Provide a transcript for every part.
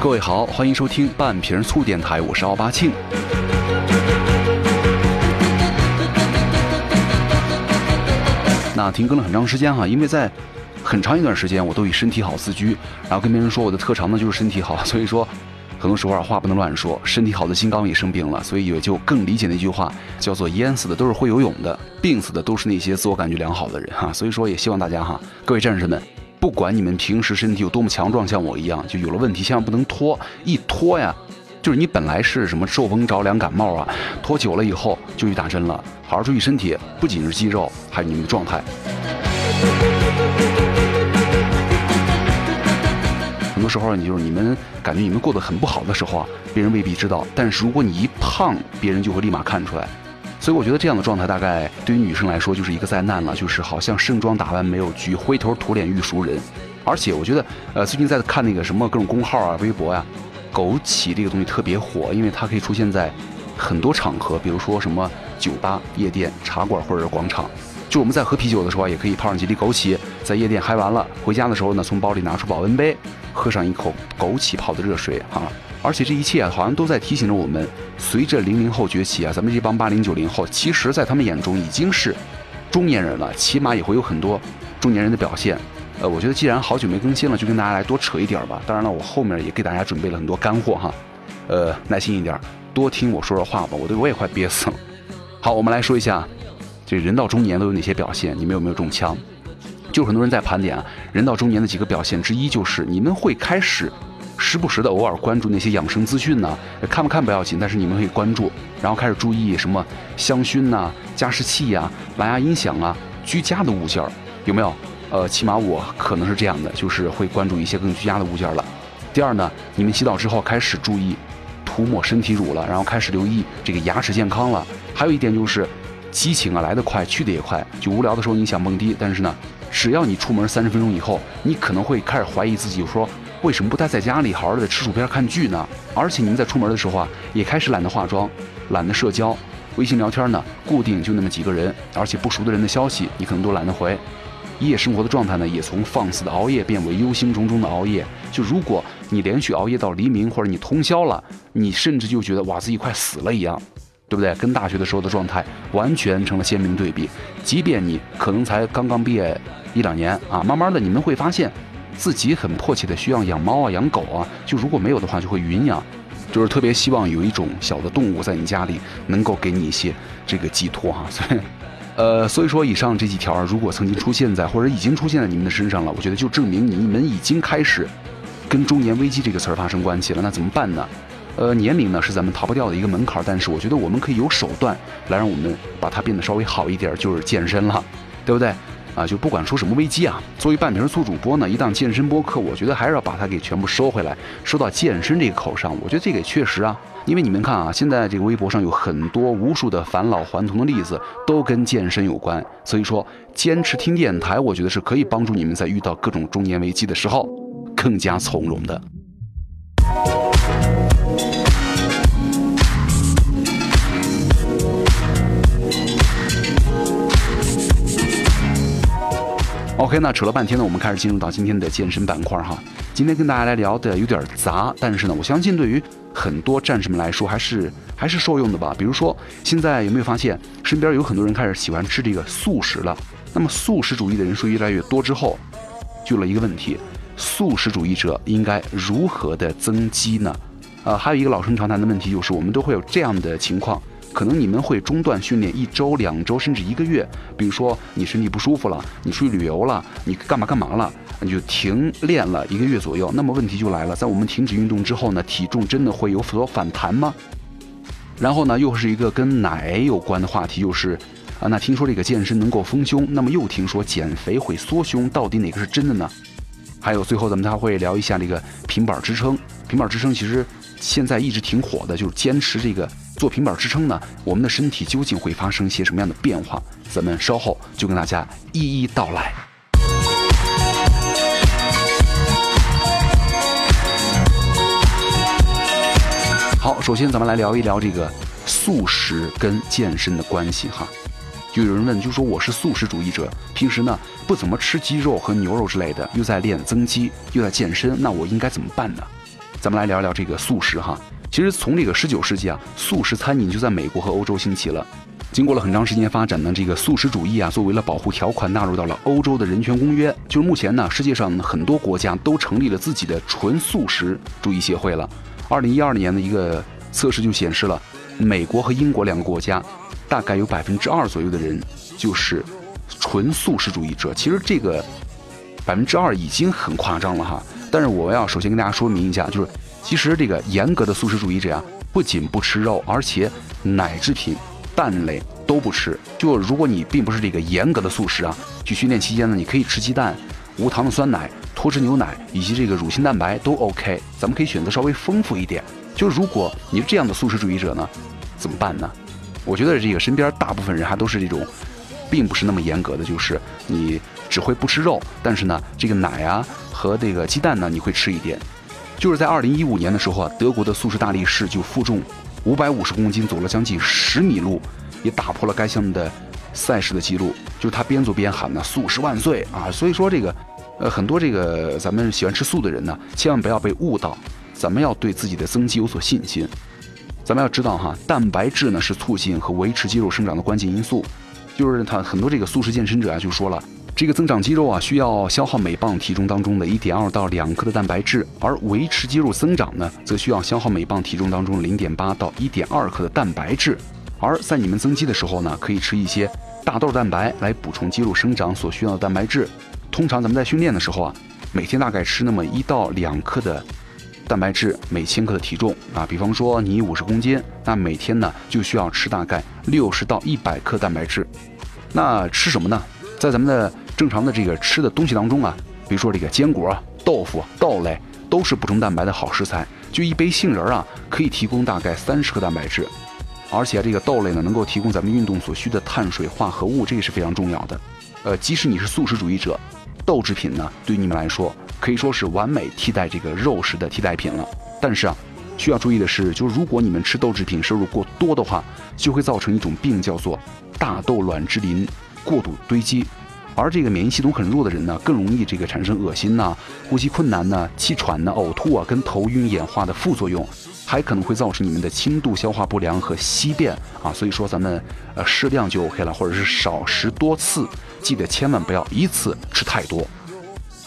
各位好，欢迎收听半瓶醋电台，我是奥巴庆。那停更了很长时间哈，因为在很长一段时间我都以身体好自居，然后跟别人说我的特长呢就是身体好，所以说很多时候啊话不能乱说。身体好的金刚也生病了，所以也就更理解那句话，叫做淹死的都是会游泳的，病死的都是那些自我感觉良好的人哈。所以说也希望大家哈，各位战士们。不管你们平时身体有多么强壮，像我一样，就有了问题，千万不能拖。一拖呀，就是你本来是什么受风着凉、感冒啊，拖久了以后就去打针了。好好注意身体，不仅是肌肉，还有你们的状态。很多时候，你就是你们感觉你们过得很不好的时候啊，别人未必知道，但是如果你一胖，别人就会立马看出来。所以我觉得这样的状态大概对于女生来说就是一个灾难了，就是好像盛装打扮没有局，灰头土脸遇熟人。而且我觉得，呃，最近在看那个什么各种公号啊、微博呀，枸杞这个东西特别火，因为它可以出现在很多场合，比如说什么酒吧、夜店、茶馆或者是广场。就我们在喝啤酒的时候，也可以泡上几粒枸杞，在夜店嗨完了，回家的时候呢，从包里拿出保温杯，喝上一口枸杞泡的热水啊。而且这一切啊，好像都在提醒着我们，随着零零后崛起啊，咱们这帮八零九零后，其实，在他们眼中已经是中年人了，起码也会有很多中年人的表现。呃，我觉得既然好久没更新了，就跟大家来多扯一点吧。当然了，我后面也给大家准备了很多干货哈。呃，耐心一点，多听我说说话吧，我都我也快憋死了。好，我们来说一下，这人到中年都有哪些表现？你们有没有中枪？就很多人在盘点啊，人到中年的几个表现之一，就是你们会开始。时不时的偶尔关注那些养生资讯呢，看不看不要紧，但是你们可以关注，然后开始注意什么香薰呐、加湿器呀、蓝牙音响啊、居家的物件，有没有？呃，起码我可能是这样的，就是会关注一些更居家的物件了。第二呢，你们洗澡之后开始注意涂抹身体乳了，然后开始留意这个牙齿健康了。还有一点就是，激情啊来得快，去得也快。就无聊的时候你想蹦迪，但是呢，只要你出门三十分钟以后，你可能会开始怀疑自己，说。为什么不待在家里好好的吃薯片看剧呢？而且你们在出门的时候啊，也开始懒得化妆，懒得社交，微信聊天呢，固定就那么几个人，而且不熟的人的消息你可能都懒得回。夜生活的状态呢，也从放肆的熬夜变为忧心忡忡的熬夜。就如果你连续熬夜到黎明，或者你通宵了，你甚至就觉得哇自己快死了一样，对不对？跟大学的时候的状态完全成了鲜明对比。即便你可能才刚刚毕业一两年啊，慢慢的你们会发现。自己很迫切的需要养猫啊，养狗啊，就如果没有的话，就会云养，就是特别希望有一种小的动物在你家里能够给你一些这个寄托哈。所以，呃，所以说以上这几条如果曾经出现在或者已经出现在你们的身上了，我觉得就证明你们已经开始跟中年危机这个词儿发生关系了。那怎么办呢？呃，年龄呢是咱们逃不掉的一个门槛，但是我觉得我们可以有手段来让我们把它变得稍微好一点，就是健身了，对不对？啊，就不管出什么危机啊，作为半瓶醋主播呢，一档健身播客，我觉得还是要把它给全部收回来，收到健身这个口上。我觉得这个也确实啊，因为你们看啊，现在这个微博上有很多无数的返老还童的例子，都跟健身有关。所以说，坚持听电台，我觉得是可以帮助你们在遇到各种中年危机的时候，更加从容的。OK，那扯了半天呢，我们开始进入到今天的健身板块哈。今天跟大家来聊的有点杂，但是呢，我相信对于很多战士们来说还是还是受用的吧。比如说，现在有没有发现身边有很多人开始喜欢吃这个素食了？那么素食主义的人数越来越多之后，就了一个问题：素食主义者应该如何的增肌呢？呃，还有一个老生常谈的问题就是，我们都会有这样的情况。可能你们会中断训练一周、两周，甚至一个月。比如说你身体不舒服了，你出去旅游了，你干嘛干嘛了，你就停练了一个月左右。那么问题就来了，在我们停止运动之后呢，体重真的会有所反弹吗？然后呢，又是一个跟奶有关的话题，就是啊，那听说这个健身能够丰胸，那么又听说减肥会缩胸，到底哪个是真的呢？还有最后咱们还会聊一下这个平板支撑。平板支撑其实现在一直挺火的，就是坚持这个。做平板支撑呢，我们的身体究竟会发生一些什么样的变化？咱们稍后就跟大家一一道来。好，首先咱们来聊一聊这个素食跟健身的关系哈。就有人问，就说我是素食主义者，平时呢不怎么吃鸡肉和牛肉之类的，又在练增肌，又在健身，那我应该怎么办呢？咱们来聊聊这个素食哈。其实从这个十九世纪啊，素食餐饮就在美国和欧洲兴起了。经过了很长时间发展呢，这个素食主义啊，作为了保护条款纳入到了欧洲的人权公约。就是目前呢，世界上很多国家都成立了自己的纯素食主义协会了。二零一二年的一个测试就显示了，美国和英国两个国家大概有百分之二左右的人就是纯素食主义者。其实这个。百分之二已经很夸张了哈，但是我要首先跟大家说明一下，就是其实这个严格的素食主义者啊，不仅不吃肉，而且奶制品、蛋类都不吃。就如果你并不是这个严格的素食啊，去训练期间呢，你可以吃鸡蛋、无糖的酸奶、脱脂牛奶以及这个乳清蛋白都 OK。咱们可以选择稍微丰富一点。就如果你是这样的素食主义者呢，怎么办呢？我觉得这个身边大部分人还都是这种。并不是那么严格的，就是你只会不吃肉，但是呢，这个奶啊和这个鸡蛋呢，你会吃一点。就是在二零一五年的时候啊，德国的素食大力士就负重五百五十公斤，走了将近十米路，也打破了该项目的赛事的记录。就是他边走边喊呢“素食万岁”啊！所以说这个，呃，很多这个咱们喜欢吃素的人呢，千万不要被误导，咱们要对自己的增肌有所信心。咱们要知道哈，蛋白质呢是促进和维持肌肉生长的关键因素。就是他很多这个素食健身者啊，就说了，这个增长肌肉啊，需要消耗每磅体重当中的一点二到两克的蛋白质，而维持肌肉增长呢，则需要消耗每磅体重当中零点八到一点二克的蛋白质。而在你们增肌的时候呢，可以吃一些大豆蛋白来补充肌肉生长所需要的蛋白质。通常咱们在训练的时候啊，每天大概吃那么一到两克的蛋白质每千克的体重啊，比方说你五十公斤，那每天呢就需要吃大概六十到一百克蛋白质。那吃什么呢？在咱们的正常的这个吃的东西当中啊，比如说这个坚果、豆腐、豆类，都是补充蛋白的好食材。就一杯杏仁啊，可以提供大概三十克蛋白质，而且这个豆类呢，能够提供咱们运动所需的碳水化合物，这个是非常重要的。呃，即使你是素食主义者，豆制品呢，对于你们来说可以说是完美替代这个肉食的替代品了。但是啊，需要注意的是，就是如果你们吃豆制品摄入过多的话，就会造成一种病，叫做。大豆卵之磷过度堆积，而这个免疫系统很弱的人呢，更容易这个产生恶心呐、呼吸困难呐、气喘呐、呕吐啊，跟头晕眼花的副作用，还可能会造成你们的轻度消化不良和稀便啊。所以说咱们呃适量就 OK 了，或者是少食多次，记得千万不要一次吃太多。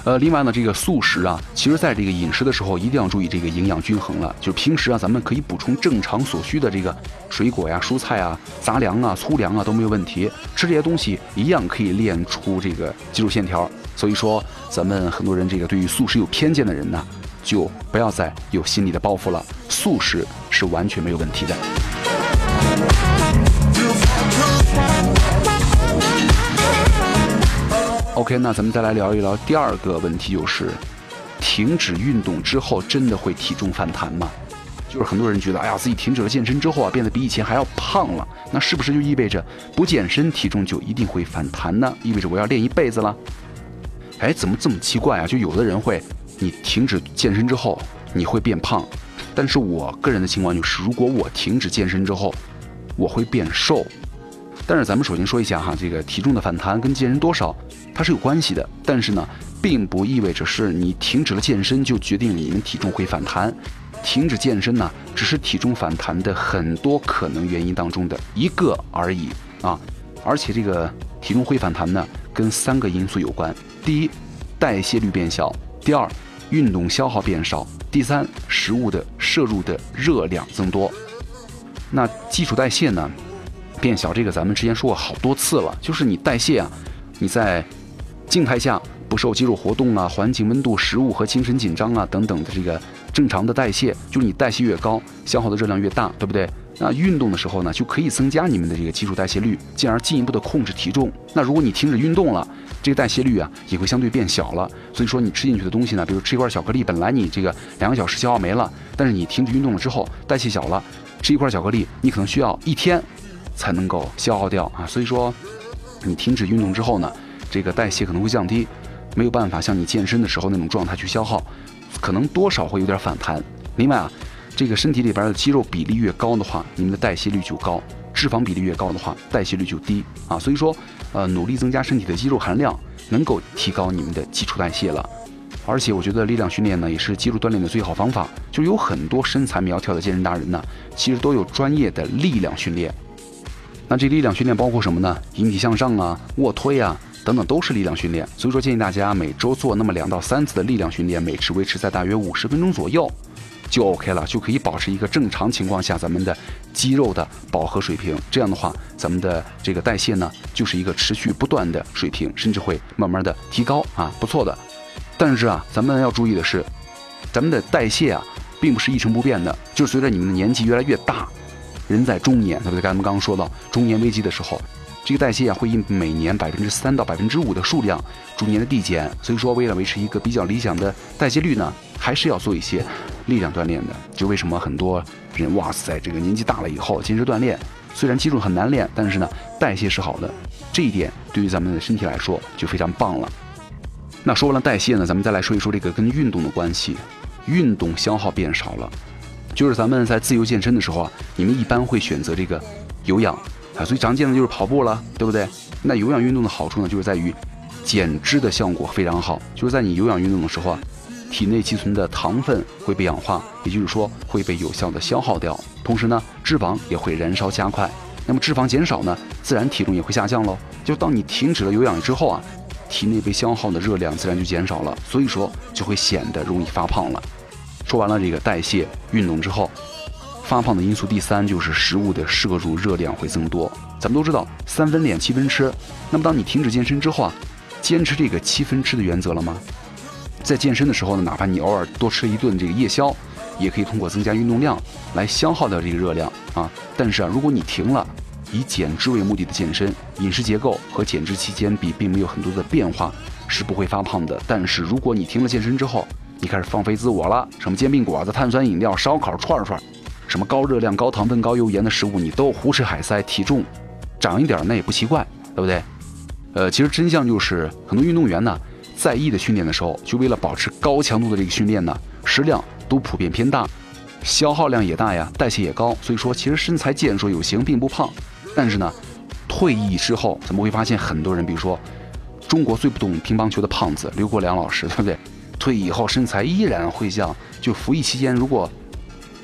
呃，另外呢，这个素食啊，其实在这个饮食的时候一定要注意这个营养均衡了。就是平时啊，咱们可以补充正常所需的这个水果呀、蔬菜啊、杂粮啊、粗粮啊都没有问题。吃这些东西一样可以练出这个肌肉线条。所以说，咱们很多人这个对于素食有偏见的人呢，就不要再有心理的包袱了。素食是完全没有问题的。OK，那咱们再来聊一聊第二个问题，就是停止运动之后真的会体重反弹吗？就是很多人觉得，哎呀，自己停止了健身之后啊，变得比以前还要胖了，那是不是就意味着不健身体重就一定会反弹呢？意味着我要练一辈子了？哎，怎么这么奇怪啊？就有的人会，你停止健身之后你会变胖，但是我个人的情况就是，如果我停止健身之后，我会变瘦。但是咱们首先说一下哈，这个体重的反弹跟健身多少它是有关系的，但是呢，并不意味着是你停止了健身就决定你们体重会反弹。停止健身呢，只是体重反弹的很多可能原因当中的一个而已啊。而且这个体重会反弹呢，跟三个因素有关：第一，代谢率变小；第二，运动消耗变少；第三，食物的摄入的热量增多。那基础代谢呢？变小，这个咱们之前说过好多次了，就是你代谢啊，你在静态下不受肌肉活动啊、环境温度、食物和精神紧张啊等等的这个正常的代谢，就是你代谢越高，消耗的热量越大，对不对？那运动的时候呢，就可以增加你们的这个基础代谢率，进而进一步的控制体重。那如果你停止运动了，这个代谢率啊也会相对变小了。所以说你吃进去的东西呢，比如吃一块巧克力，本来你这个两个小时消耗没了，但是你停止运动了之后，代谢小了，吃一块巧克力你可能需要一天。才能够消耗掉啊，所以说，你停止运动之后呢，这个代谢可能会降低，没有办法像你健身的时候那种状态去消耗，可能多少会有点反弹。另外啊，这个身体里边的肌肉比例越高的话，你们的代谢率就高；脂肪比例越高的话，代谢率就低啊。所以说，呃，努力增加身体的肌肉含量，能够提高你们的基础代谢了。而且我觉得力量训练呢，也是肌肉锻炼的最好方法。就有很多身材苗条的健身达人呢，其实都有专业的力量训练。那这力量训练包括什么呢？引体向上啊，卧推啊，等等都是力量训练。所以说建议大家每周做那么两到三次的力量训练，每次维持在大约五十分钟左右，就 OK 了，就可以保持一个正常情况下咱们的肌肉的饱和水平。这样的话，咱们的这个代谢呢，就是一个持续不断的水平，甚至会慢慢的提高啊，不错的。但是啊，咱们要注意的是，咱们的代谢啊，并不是一成不变的，就随着你们的年纪越来越大。人在中年，对不对？咱们刚刚说到中年危机的时候，这个代谢啊会以每年百分之三到百分之五的数量逐年的递减。所以说，为了维持一个比较理想的代谢率呢，还是要做一些力量锻炼的。就为什么很多人哇塞，这个年纪大了以后坚持锻炼，虽然肌肉很难练，但是呢代谢是好的，这一点对于咱们的身体来说就非常棒了。那说完了代谢呢，咱们再来说一说这个跟运动的关系，运动消耗变少了。就是咱们在自由健身的时候啊，你们一般会选择这个有氧啊，最常见的就是跑步了，对不对？那有氧运动的好处呢，就是在于减脂的效果非常好。就是在你有氧运动的时候啊，体内积存的糖分会被氧化，也就是说会被有效的消耗掉。同时呢，脂肪也会燃烧加快。那么脂肪减少呢，自然体重也会下降喽。就当你停止了有氧之后啊，体内被消耗的热量自然就减少了，所以说就会显得容易发胖了。说完了这个代谢运动之后，发胖的因素第三就是食物的摄入热量会增多。咱们都知道三分练七分吃，那么当你停止健身之后啊，坚持这个七分吃的原则了吗？在健身的时候呢，哪怕你偶尔多吃一顿这个夜宵，也可以通过增加运动量来消耗掉这个热量啊。但是啊，如果你停了以减脂为目的的健身，饮食结构和减脂期间比并没有很多的变化，是不会发胖的。但是如果你停了健身之后，你开始放飞自我了，什么煎饼果子、碳酸饮料、烧烤串串，什么高热量、高糖分、高油盐的食物，你都胡吃海塞，体重长一点那也不奇怪，对不对？呃，其实真相就是很多运动员呢，在意的训练的时候，就为了保持高强度的这个训练呢，食量都普遍偏大，消耗量也大呀，代谢也高，所以说其实身材健硕有型，并不胖。但是呢，退役之后，咱们会发现很多人，比如说中国最不懂乒乓球的胖子刘国梁老师，对不对？退役以后身材依然会像就服役期间，如果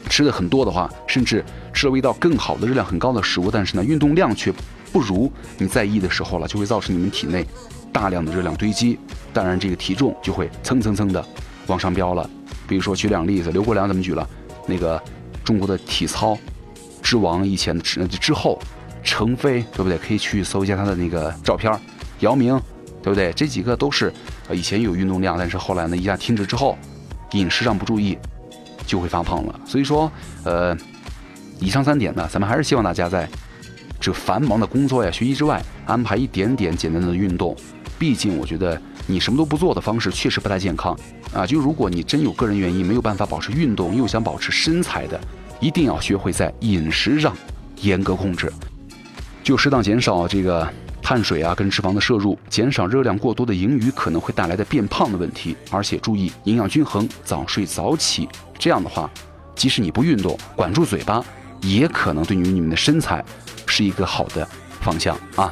吃的很多的话，甚至吃了味道更好的热量很高的食物，但是呢运动量却不如你在役的时候了，就会造成你们体内大量的热量堆积，当然这个体重就会蹭蹭蹭的往上飙了。比如说举两个例子，刘国梁怎么举了？那个中国的体操之王以前的之之后，程飞对不对？可以去搜一下他的那个照片，姚明。对不对？这几个都是，以前有运动量，但是后来呢，一下停止之后，饮食上不注意，就会发胖了。所以说，呃，以上三点呢，咱们还是希望大家在这繁忙的工作呀、学习之外，安排一点点简单的运动。毕竟，我觉得你什么都不做的方式确实不太健康啊。就如果你真有个人原因没有办法保持运动，又想保持身材的，一定要学会在饮食上严格控制，就适当减少这个。碳水啊，跟脂肪的摄入，减少热量过多的盈余可能会带来的变胖的问题，而且注意营养均衡，早睡早起。这样的话，即使你不运动，管住嘴巴，也可能对于你们的身材是一个好的方向啊。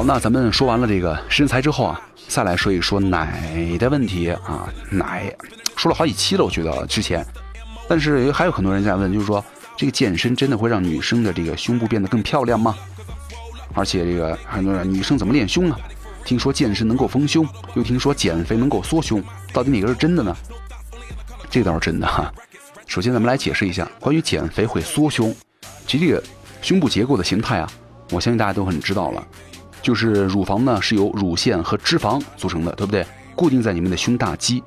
好，那咱们说完了这个身材之后啊，再来说一说奶的问题啊。奶说了好几期了，我觉得之前，但是还有很多人在问，就是说这个健身真的会让女生的这个胸部变得更漂亮吗？而且这个很多人女生怎么练胸啊？听说健身能够丰胸，又听说减肥能够缩胸，到底哪个是真的呢？这倒是真的哈。首先咱们来解释一下关于减肥会缩胸，其实这个胸部结构的形态啊，我相信大家都很知道了。就是乳房呢是由乳腺和脂肪组成的，对不对？固定在你们的胸大肌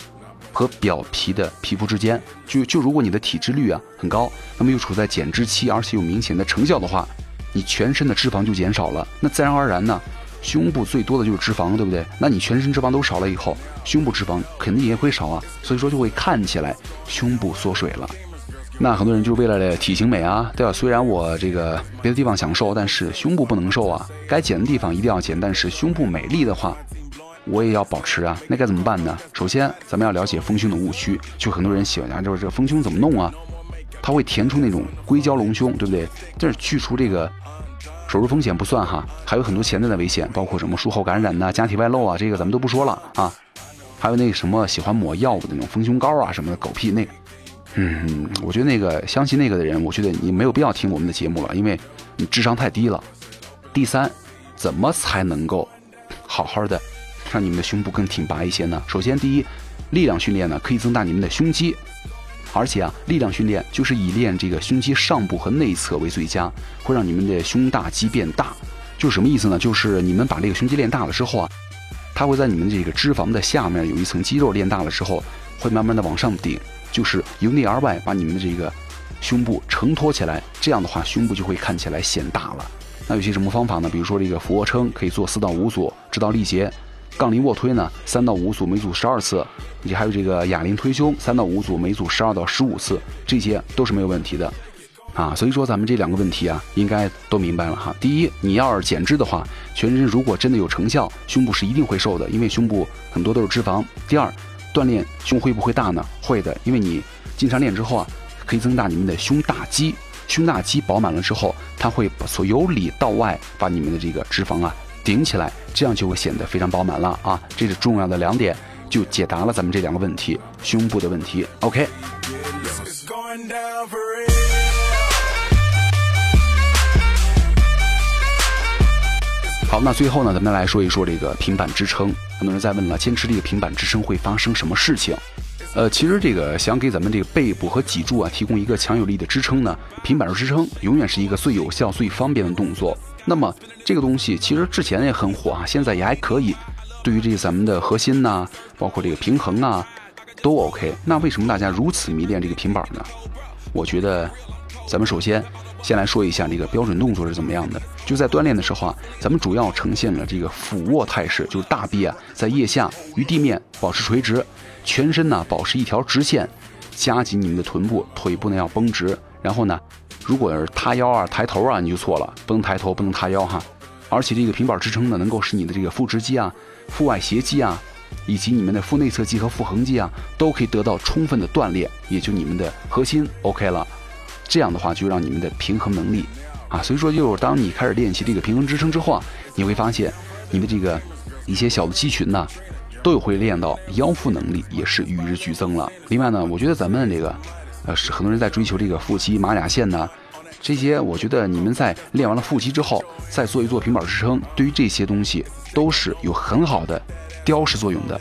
和表皮的皮肤之间。就就如果你的体脂率啊很高，那么又处在减脂期，而且有明显的成效的话，你全身的脂肪就减少了。那自然而然呢，胸部最多的就是脂肪，对不对？那你全身脂肪都少了以后，胸部脂肪肯定也会少啊，所以说就会看起来胸部缩水了。那很多人就是为了体型美啊，对吧？虽然我这个别的地方想瘦，但是胸部不能瘦啊。该减的地方一定要减，但是胸部美丽的话，我也要保持啊，那该怎么办呢？首先，咱们要了解丰胸的误区，就很多人喜欢啊，就是这个丰胸怎么弄啊？它会填充那种硅胶隆胸，对不对？但是去除这个手术风险不算哈，还有很多潜在的危险，包括什么术后感染呐、假体外露啊，这个咱们都不说了啊。还有那个什么喜欢抹药物的那种丰胸膏啊什么的狗屁那，嗯，我觉得那个相信那个的人，我觉得你没有必要听我们的节目了，因为你智商太低了。第三，怎么才能够好好的让你们的胸部更挺拔一些呢？首先，第一，力量训练呢可以增大你们的胸肌。而且啊，力量训练就是以练这个胸肌上部和内侧为最佳，会让你们的胸大肌变大。就是什么意思呢？就是你们把这个胸肌练大了之后啊，它会在你们这个脂肪的下面有一层肌肉练大了之后，会慢慢的往上顶，就是由内而外把你们的这个胸部承托起来。这样的话，胸部就会看起来显大了。那有些什么方法呢？比如说这个俯卧撑可以做四到五组，直到力竭。杠铃卧推呢，三到五组，每组十二次；以及还有这个哑铃推胸，三到五组，每组十二到十五次，这些都是没有问题的，啊，所以说咱们这两个问题啊，应该都明白了哈。第一，你要是减脂的话，全身如果真的有成效，胸部是一定会瘦的，因为胸部很多都是脂肪。第二，锻炼胸会不会大呢？会的，因为你经常练之后啊，可以增大你们的胸大肌，胸大肌饱满了之后，它会从由里到外把你们的这个脂肪啊。顶起来，这样就会显得非常饱满了啊！这是重要的两点，就解答了咱们这两个问题，胸部的问题。OK。好，那最后呢，咱们来说一说这个平板支撑。很多人在问了，坚持这个平板支撑会发生什么事情？呃，其实这个想给咱们这个背部和脊柱啊提供一个强有力的支撑呢，平板支撑永远是一个最有效、最方便的动作。那么这个东西其实之前也很火啊，现在也还可以。对于这咱们的核心呐，包括这个平衡啊，都 OK。那为什么大家如此迷恋这个平板呢？我觉得，咱们首先先来说一下这个标准动作是怎么样的。就在锻炼的时候啊，咱们主要呈现了这个俯卧态势，就是大臂啊在腋下与地面保持垂直，全身呢保持一条直线，夹紧你们的臀部，腿部呢要绷直，然后呢。如果是塌腰啊、抬头啊，你就错了，不能抬头，不能塌腰哈。而且这个平板支撑呢，能够使你的这个腹直肌啊、腹外斜肌啊，以及你们的腹内侧肌和腹横肌啊，都可以得到充分的锻炼，也就你们的核心 OK 了。这样的话，就让你们的平衡能力啊，所以说，就是当你开始练习这个平衡支撑之后啊，你会发现你的这个一些小的肌群呢，都有会练到腰腹能力，也是与日俱增了。另外呢，我觉得咱们这个。呃，是很多人在追求这个腹肌、马甲线呢，这些我觉得你们在练完了腹肌之后，再做一做平板支撑，对于这些东西都是有很好的雕饰作用的。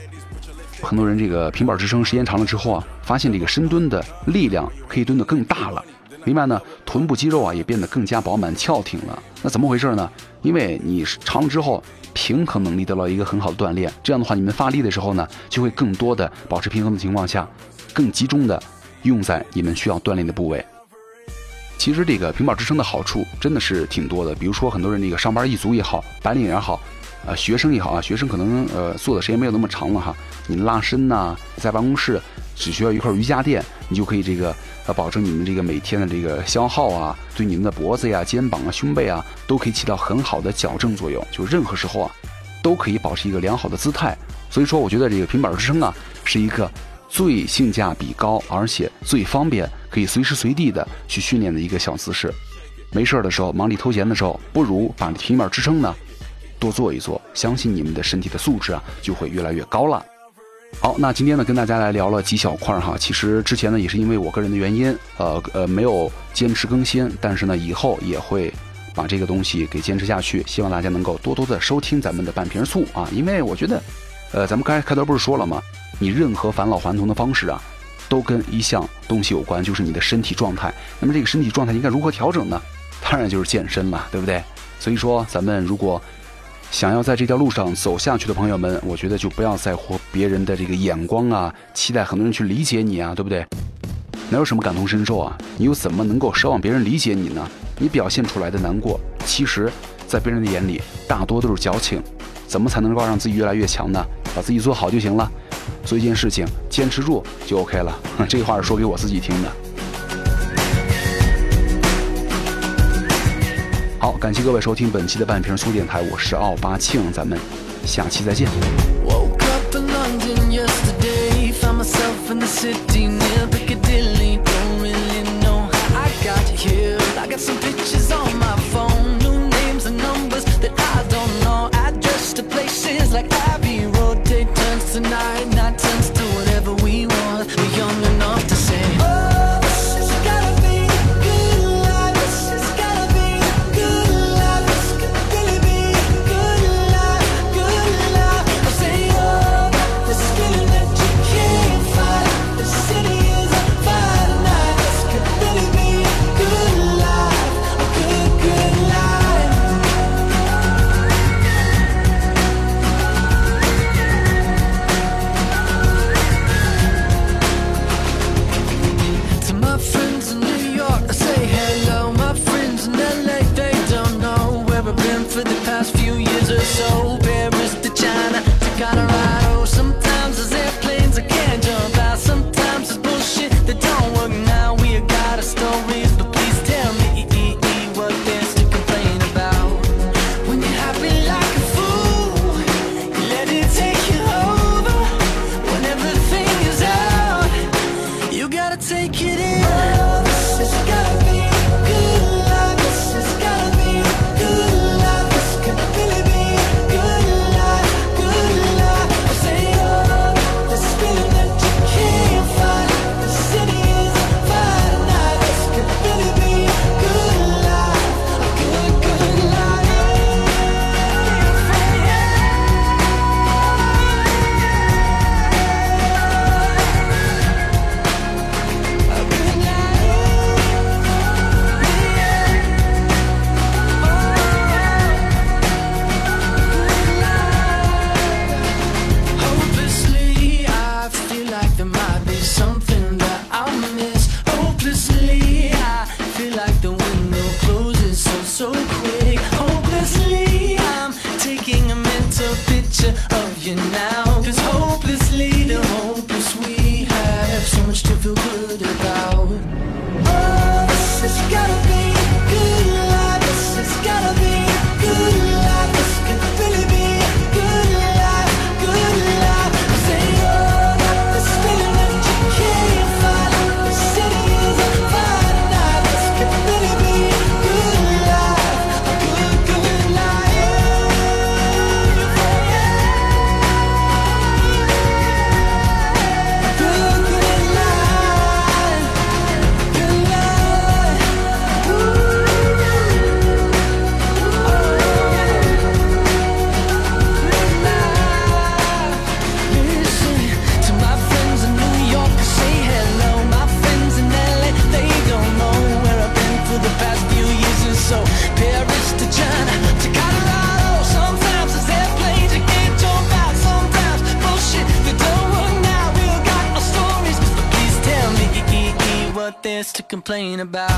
很多人这个平板支撑时间长了之后啊，发现这个深蹲的力量可以蹲得更大了。另外呢，臀部肌肉啊也变得更加饱满翘挺了。那怎么回事呢？因为你长了之后，平衡能力得到一个很好的锻炼。这样的话，你们发力的时候呢，就会更多的保持平衡的情况下，更集中的。用在你们需要锻炼的部位。其实这个平板支撑的好处真的是挺多的，比如说很多人那个上班一族也好，白领也好，呃，学生也好啊，学生可能呃做的时间没有那么长了哈，你拉伸呐，在办公室只需要一块瑜伽垫，你就可以这个要保证你们这个每天的这个消耗啊，对你们的脖子呀、肩膀啊、胸背啊都可以起到很好的矫正作用，就任何时候啊都可以保持一个良好的姿态。所以说，我觉得这个平板支撑啊是一个。最性价比高，而且最方便，可以随时随地的去训练的一个小姿势。没事儿的时候，忙里偷闲的时候，不如把平板支撑呢多做一做，相信你们的身体的素质啊就会越来越高了。好，那今天呢跟大家来聊了几小块哈，其实之前呢也是因为我个人的原因，呃呃没有坚持更新，但是呢以后也会把这个东西给坚持下去，希望大家能够多多的收听咱们的半瓶醋啊，因为我觉得，呃咱们刚才开头不是说了吗？你任何返老还童的方式啊，都跟一项东西有关，就是你的身体状态。那么这个身体状态应该如何调整呢？当然就是健身了，对不对？所以说，咱们如果想要在这条路上走下去的朋友们，我觉得就不要在乎别人的这个眼光啊，期待很多人去理解你啊，对不对？哪有什么感同身受啊？你又怎么能够奢望别人理解你呢？你表现出来的难过，其实，在别人的眼里，大多都是矫情。怎么才能够让自己越来越强呢？把自己做好就行了。做一件事情，坚持住就 OK 了。这话是说给我自己听的。好，感谢各位收听本期的半瓶醋电台，我是奥八庆，咱们下期再见。about.